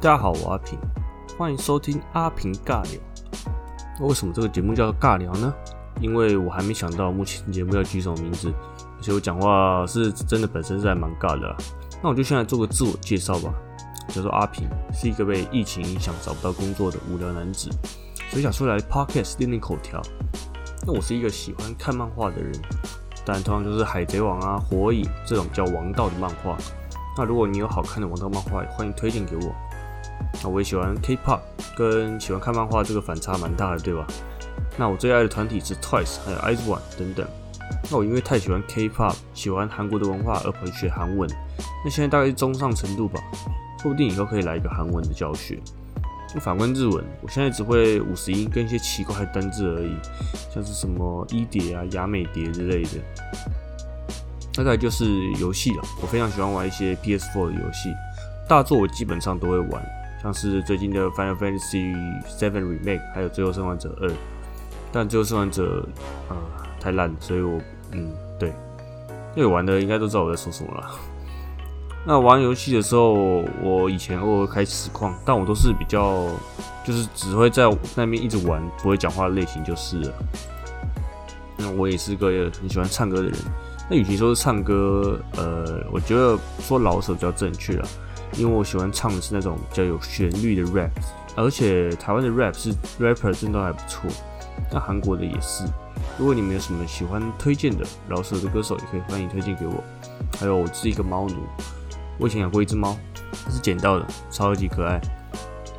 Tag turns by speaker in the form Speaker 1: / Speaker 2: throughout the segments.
Speaker 1: 大家好，我阿平，欢迎收听阿平尬聊。那为什么这个节目叫尬聊呢？因为我还没想到目前节目要取什么名字，而且我讲话是真的本身是还蛮尬的。那我就先来做个自我介绍吧。叫做阿平，是一个被疫情影响找不到工作的无聊男子，所以想出来 podcast 练练口条。那我是一个喜欢看漫画的人，但通常就是海贼王啊、火影这种叫王道的漫画。那如果你有好看的王道漫画，欢迎推荐给我。那我也喜欢 K-pop，跟喜欢看漫画这个反差蛮大的，对吧？那我最爱的团体是 Twice，还有 IZ*ONE 等等。那我因为太喜欢 K-pop，喜欢韩国的文化而跑去学韩文。那现在大概是中上程度吧。说不定以后可以来一个韩文的教学。那反观日文，我现在只会五十音跟一些奇怪的单字而已，像是什么一叠啊、雅美蝶之类的。大概就是游戏了，我非常喜欢玩一些 PS4 的游戏，大作我基本上都会玩，像是最近的 Final Fantasy VII Remake，还有最后生还者二。但最后生还者呃太烂，所以我嗯对，有玩的应该都知道我在说什么了。那玩游戏的时候，我以前偶尔开实况，但我都是比较，就是只会在那边一直玩，不会讲话的类型就是了。那我也是个很喜欢唱歌的人。那与其说是唱歌，呃，我觉得说老手比较正确了，因为我喜欢唱的是那种比较有旋律的 rap，而且台湾的 rap 是 rapper 真的还不错。那韩国的也是。如果你们有什么喜欢推荐的老手的歌手，也可以欢迎推荐给我。还有，我是一个猫奴。我以前养过一只猫，它是捡到的，超级可爱。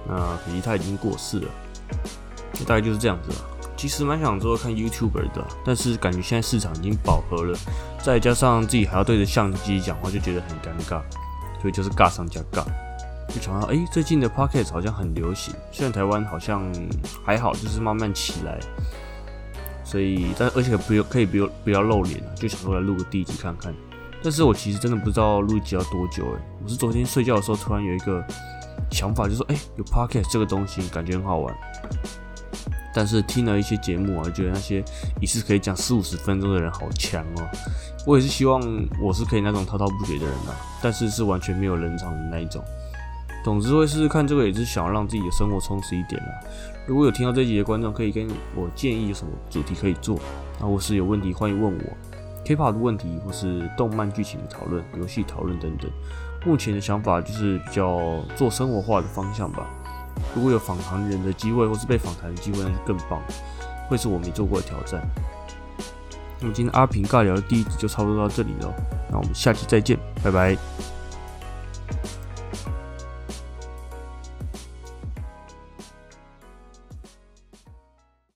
Speaker 1: 那可惜它已经过世了。大概就是这样子吧。其实蛮想做看 YouTuber 的，但是感觉现在市场已经饱和了，再加上自己还要对着相机讲话，就觉得很尴尬，所以就是尬上加尬。就想到，哎，最近的 Podcast 好像很流行，虽然台湾好像还好，就是慢慢起来。所以，但而且不要可以不要不要露脸了，就想说来录个第一集看看。但是我其实真的不知道录一集要多久诶，我是昨天睡觉的时候突然有一个想法，就说哎，有 podcast 这个东西感觉很好玩。但是听了一些节目啊，觉得那些一次可以讲四五十分钟的人好强哦。我也是希望我是可以那种滔滔不绝的人啊，但是是完全没有人场的那一种。总之会试试看这个，也是想要让自己的生活充实一点啦。如果有听到这集的观众，可以跟我建议有什么主题可以做，那或是有问题欢迎问我。K-pop 的问题，或是动漫剧情的讨论、游戏讨论等等，目前的想法就是比较做生活化的方向吧。如果有访谈人的机会，或是被访谈的机会，那就更棒，会是我没做过的挑战。那么今天阿平尬聊的第一集就差不多到这里了，那我们下期再见，拜拜。